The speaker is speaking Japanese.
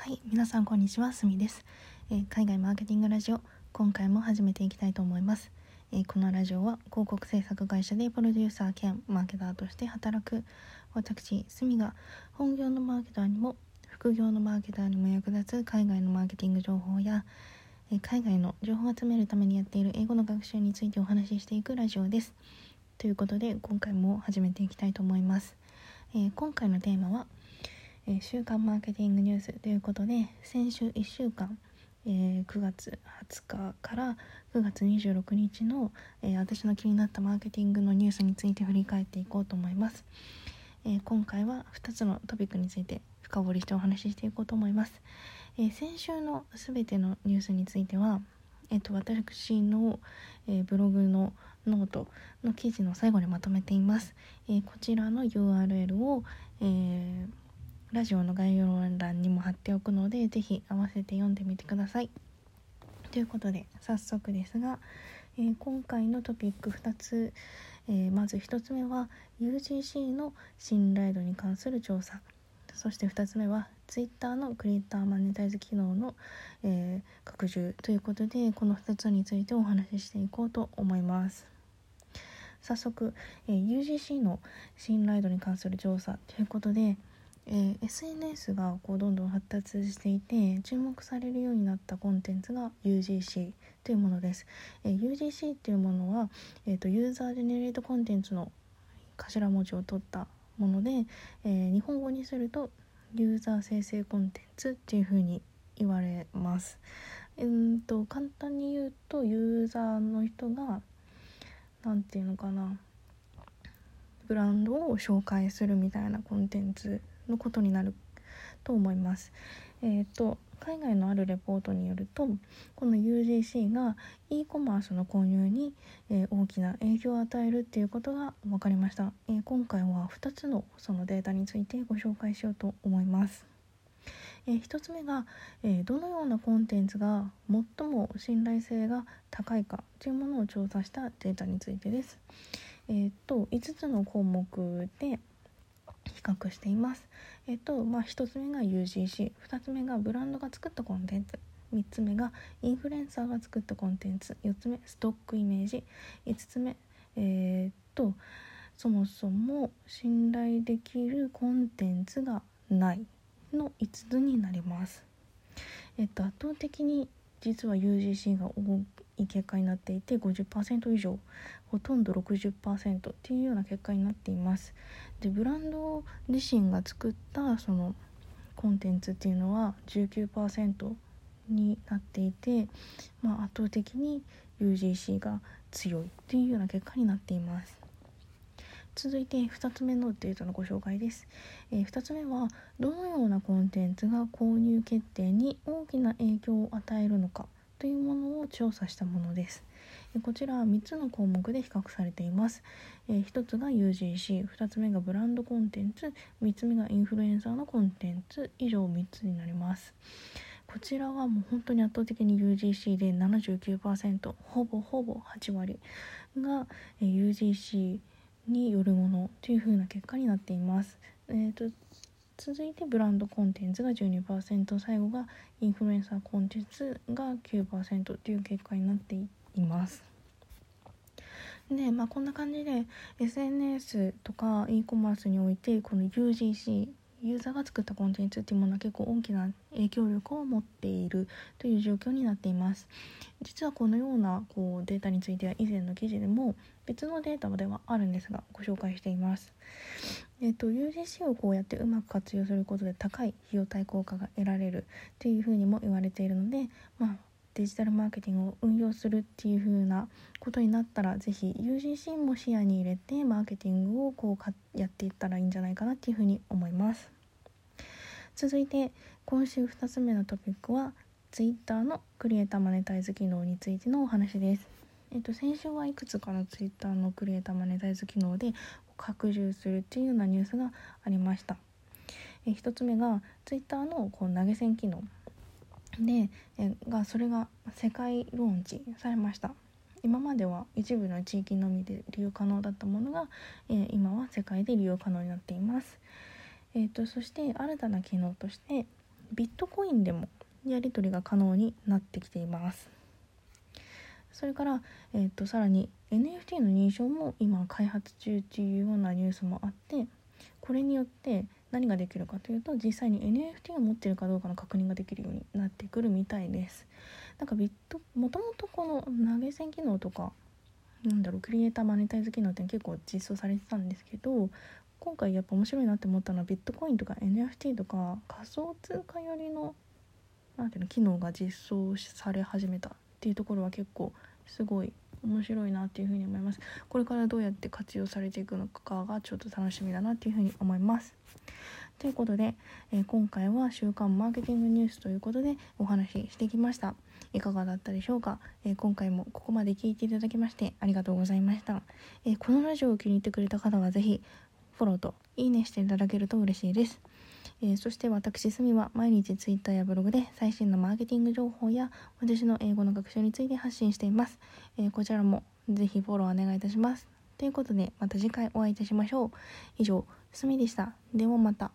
はい、皆さんこんにちは、すみです、えー海外マーケティングラジオ、今回も始めていきたいと思います。えーこのラジオは広告制作会社でプロデューサー兼マーケターとして働く私、すみが本業のマーケターにも副業のマーケターにも役立つ海外のマーケティング情報や、え海外の情報を集めるためにやっている英語の学習についてお話ししていくラジオです。ということで今回も始めていきたいと思います。えー今回のテーマはえー週間マーケティングニュースということで先週1週間、えー9月20日から9月26日の、えー私の気になったマーケティングのニュースについて振り返っていこうと思います、え今回は2つのトピックについて深掘りしてお話ししていこうと思います、え先週の全てのニュースについてはえっと、私の、えブログのノートの記事の最後にまとめています。えこちらの URL を、えーラジオの概要欄にも貼っておくので、ぜひ合わせて読んでみてください。ということで、早速ですが、えー今回のトピック2つ、えーまず1つ目は UGC の信頼度に関する調査。そして2つ目は Twitter のクリエイターマネタイズ機能の、えー拡充ということでこの2つについてお話ししていこうと思います早速、えー UGC の信頼度に関する調査ということで、えー SNS がこうどんどん発達していて注目されるようになったコンテンツが UGC というものです、えー UGC っていうものは、えーとユーザージェネレートコンテンツの頭文字を取ったもので、えー日本語にするとユーザー生成コンテンツっていうふうに言われます。えー、と簡単に言うとユーザーの人がなんていうのかなブランドを紹介するみたいなコンテンツのことになると思います。えー、と海外のあるレポートによるとこの UGC が e コマースの購入に、えー大きな影響を与えるっていうことが分かりました、えー今回は2つのそのデータについてご紹介しようと思います、え1つ目が、えどのようなコンテンツが最も信頼性が高いかというものを調査したデータについてです。えー、と5つの項目で比較しています。えっとまあ、1つ目が UGC2 つ目がブランドが作ったコンテンツ3つ目がインフルエンサーが作ったコンテンツ4つ目ストックイメージ5つ目えーっとそもそも信頼できるコンテンツがないの5つになります。えっと、圧倒的に実は UGC が多い結果になっていて50%以上ほとんど60%っていうような結果になっています。でブランド自身が作ったそのコンテンツっていうのは19%になっていて、まあ、圧倒的に UGC が強いっていうような結果になっています。続いて2つ目のデータのご紹介です、えー2つ目はどのようなコンテンツが購入決定に大きな影響を与えるのかというものを調査したものです。こちらは3つの項目で比較されています、えー1つが UGC2 つ目がブランドコンテンツ3つ目がインフルエンサーのコンテンツ以上3つになります。こちらはもう本当に圧倒的に UGC で79%ほぼほぼ8割が UGC によるものという風な結果になっています。えー、と続いてブランドコンテンツが12%最後がインフルエンサーコンテンツが9%という結果になっています。でまあこんな感じで SNS とか e コマースにおいてこの UGC ユーザーが作ったコンテンツっていうものは結構大きな影響力を持っているという状況になっています。実はこのようなこうデータについては以前の記事でも別のデータではあるんですがご紹介しています。えっと UGC をこうやってうまく活用することで高い費用対効果が得られるというふうにも言われているので、まあ、デジタルマーケティングを運用するっていうふうなことになったら是非 UGC も視野に入れてマーケティングをこうやっていったらいいんじゃないかなっていうふうに思います。続いて今週2つ目のトピックは Twitter のクリエイターマネタイズ機能についてのお話です。えっと、先週はいくつかの Twitter のクリエイターマネタイズ機能で拡充するっていうようなニュースがありました。え1つ目が Twitter のこう投げ銭機能でえがそれが世界ローンチされました。今までは一部の地域のみで利用可能だったものが、え今は世界で利用可能になっています。えー、とそして新たな機能としてビットコインでもやり取りが可能になってきていますそれから、えーと、さらに NFT の認証も今開発中っていうようなニュースもあってこれによって何ができるかというと実際に NFT を持ってるかどうかの確認ができるようになってくるみたいです。なんかビットもともとこの投げ銭機能とかなんだろうクリエイターマネタイズ機能って結構実装されてたんですけど今回やっぱ面白いなって思ったのはビットコインとか NFT とか仮想通貨寄りのなんていうの機能が実装され始めたっていうところは結構すごい面白いなっていうふうに思います。これからどうやって活用されていくのかがちょっと楽しみだなっていうふうに思います。ということで、えー、今回は週刊マーケティングニュースということでお話ししてきました。いかがだったでしょうか、えー、今回もここまで聞いていただきましてありがとうございました、えー、このラジオを気に入ってくれた方は是非フォローといいねしていただけると嬉しいです。えー、そして私すみは毎日 Twitter やブログで最新のマーケティング情報や私の英語の学習について発信しています、えー、こちらもぜひフォローお願いいたしますということでまた次回お会いいたしましょう。以上すみでした。ではまた。